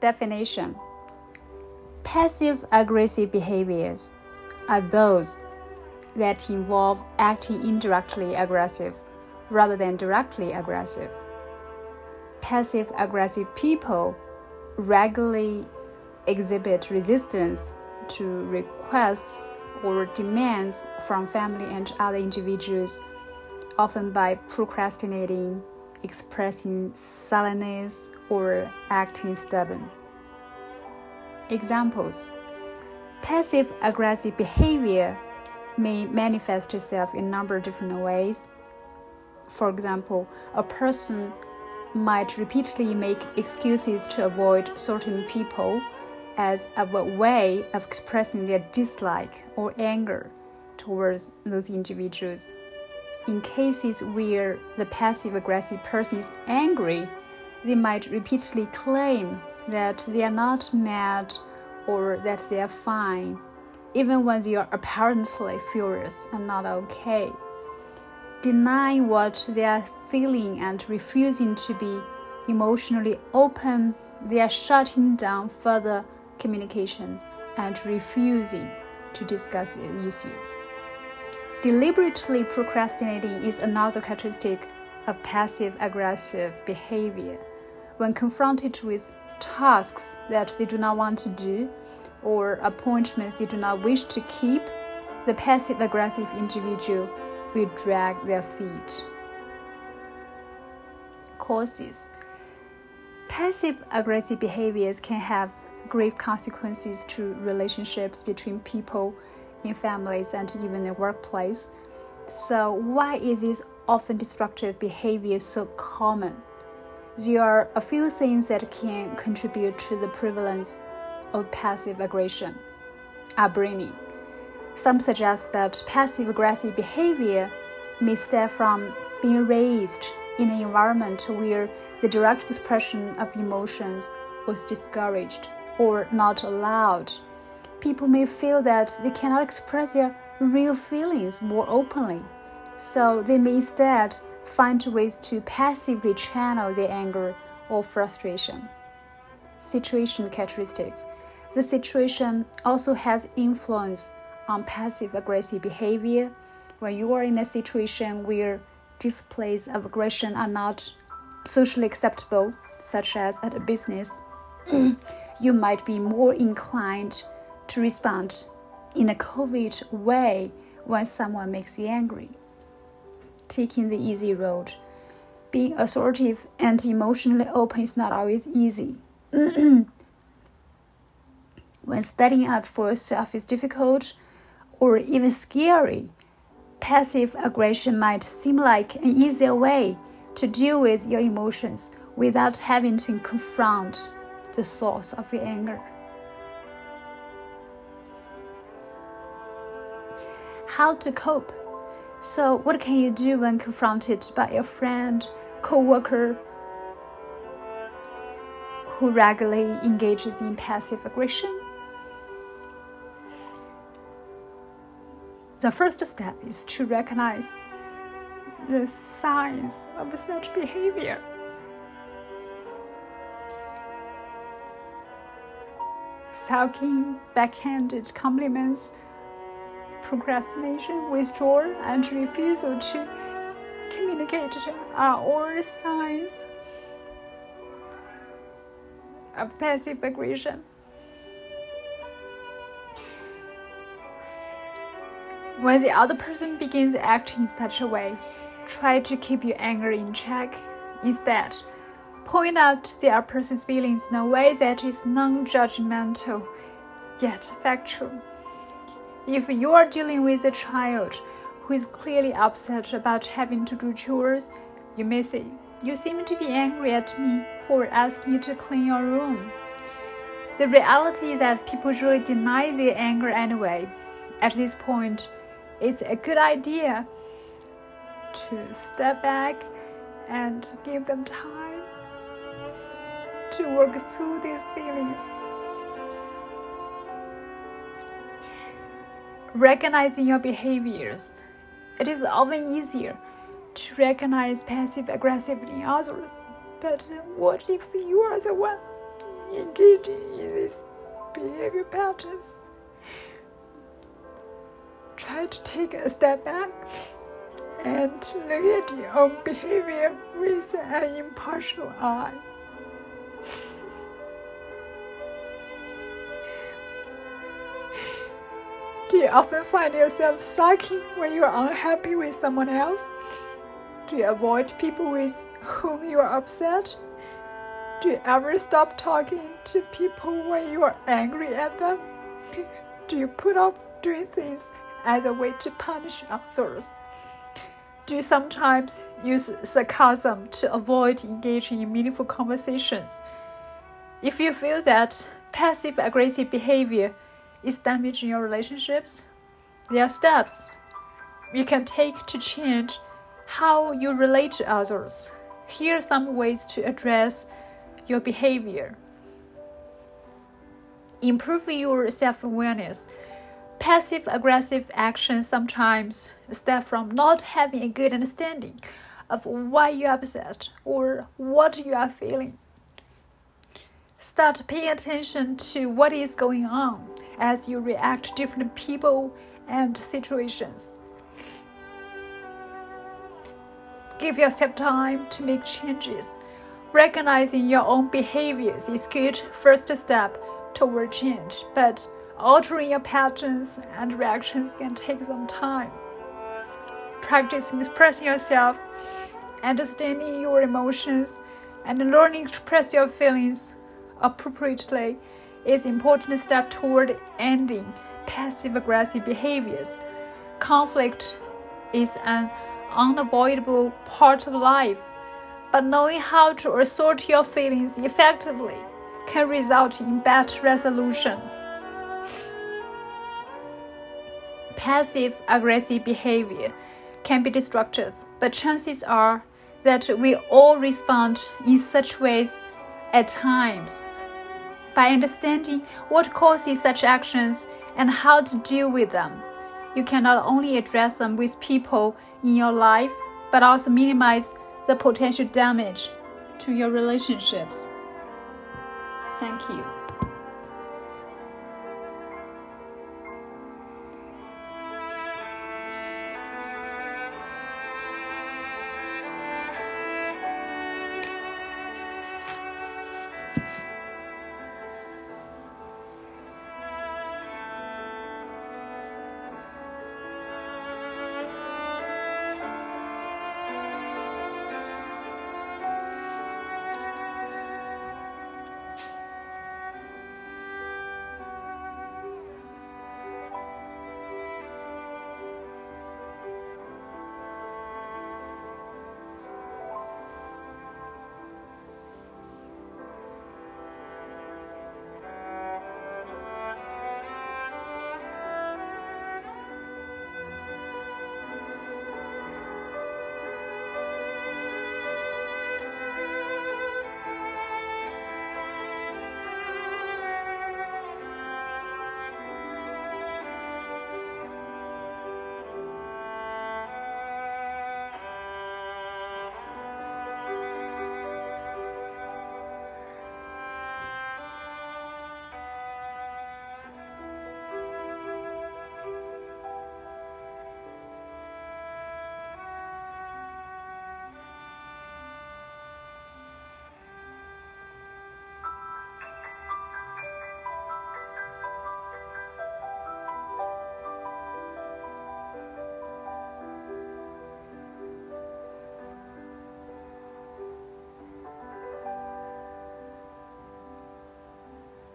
Definition Passive aggressive behaviors are those that involve acting indirectly aggressive rather than directly aggressive. Passive aggressive people regularly exhibit resistance to requests or demands from family and other individuals, often by procrastinating, expressing sullenness, or acting stubborn. Examples Passive aggressive behavior may manifest itself in a number of different ways. For example, a person might repeatedly make excuses to avoid certain people as a way of expressing their dislike or anger towards those individuals. In cases where the passive aggressive person is angry, they might repeatedly claim that they are not mad or that they are fine, even when they are apparently furious and not okay. Denying what they are feeling and refusing to be emotionally open, they are shutting down further communication and refusing to discuss the issue. Deliberately procrastinating is another characteristic of passive aggressive behavior. When confronted with tasks that they do not want to do or appointments they do not wish to keep, the passive aggressive individual will drag their feet. Causes Passive aggressive behaviors can have grave consequences to relationships between people in families and even the workplace. So, why is this often destructive behavior so common? There are a few things that can contribute to the prevalence of passive aggression. Upbringing. Some suggest that passive aggressive behavior may stem from being raised in an environment where the direct expression of emotions was discouraged or not allowed. People may feel that they cannot express their real feelings more openly, so they may instead find ways to passively channel their anger or frustration. Situation characteristics. The situation also has influence on passive aggressive behavior. When you are in a situation where displays of aggression are not socially acceptable, such as at a business, you might be more inclined to respond in a covert way when someone makes you angry. Taking the easy road. Being assertive and emotionally open is not always easy. when standing up for yourself is difficult or even scary, passive aggression might seem like an easier way to deal with your emotions without having to confront the source of your anger. How to cope? So, what can you do when confronted by a friend, coworker who regularly engages in passive aggression? The first step is to recognize the signs of such behavior. sulking, backhanded compliments, procrastination, withdrawal, and refusal to communicate are all signs of passive aggression. When the other person begins acting in such a way, try to keep your anger in check. Instead, point out the other person's feelings in a way that is non judgmental yet factual. If you are dealing with a child who is clearly upset about having to do chores, you may say, You seem to be angry at me for asking you to clean your room. The reality is that people usually deny their anger anyway. At this point, it's a good idea to step back and give them time to work through these feelings. Recognizing your behaviors. It is often easier to recognize passive aggressivity in others. But what if you are the one engaging in these behavior patterns, try to take a step back and look at your own behavior with an impartial eye. Do you often find yourself sulking when you are unhappy with someone else? Do you avoid people with whom you are upset? Do you ever stop talking to people when you are angry at them? Do you put off doing things as a way to punish others? Do you sometimes use sarcasm to avoid engaging in meaningful conversations? If you feel that passive aggressive behavior is damaging your relationships, there are steps you can take to change how you relate to others. Here are some ways to address your behavior. Improve your self awareness. Passive aggressive actions sometimes stem from not having a good understanding of why you're upset or what you are feeling. Start paying attention to what is going on as you react to different people and situations. Give yourself time to make changes. Recognizing your own behaviors is good first step toward change, but altering your patterns and reactions can take some time. Practicing expressing yourself, understanding your emotions, and learning to express your feelings appropriately is important step toward ending passive aggressive behaviors. Conflict is an unavoidable part of life, but knowing how to assert your feelings effectively can result in better resolution. Passive aggressive behavior can be destructive, but chances are that we all respond in such ways at times. By understanding what causes such actions and how to deal with them, you can not only address them with people in your life, but also minimize the potential damage to your relationships. Thank you.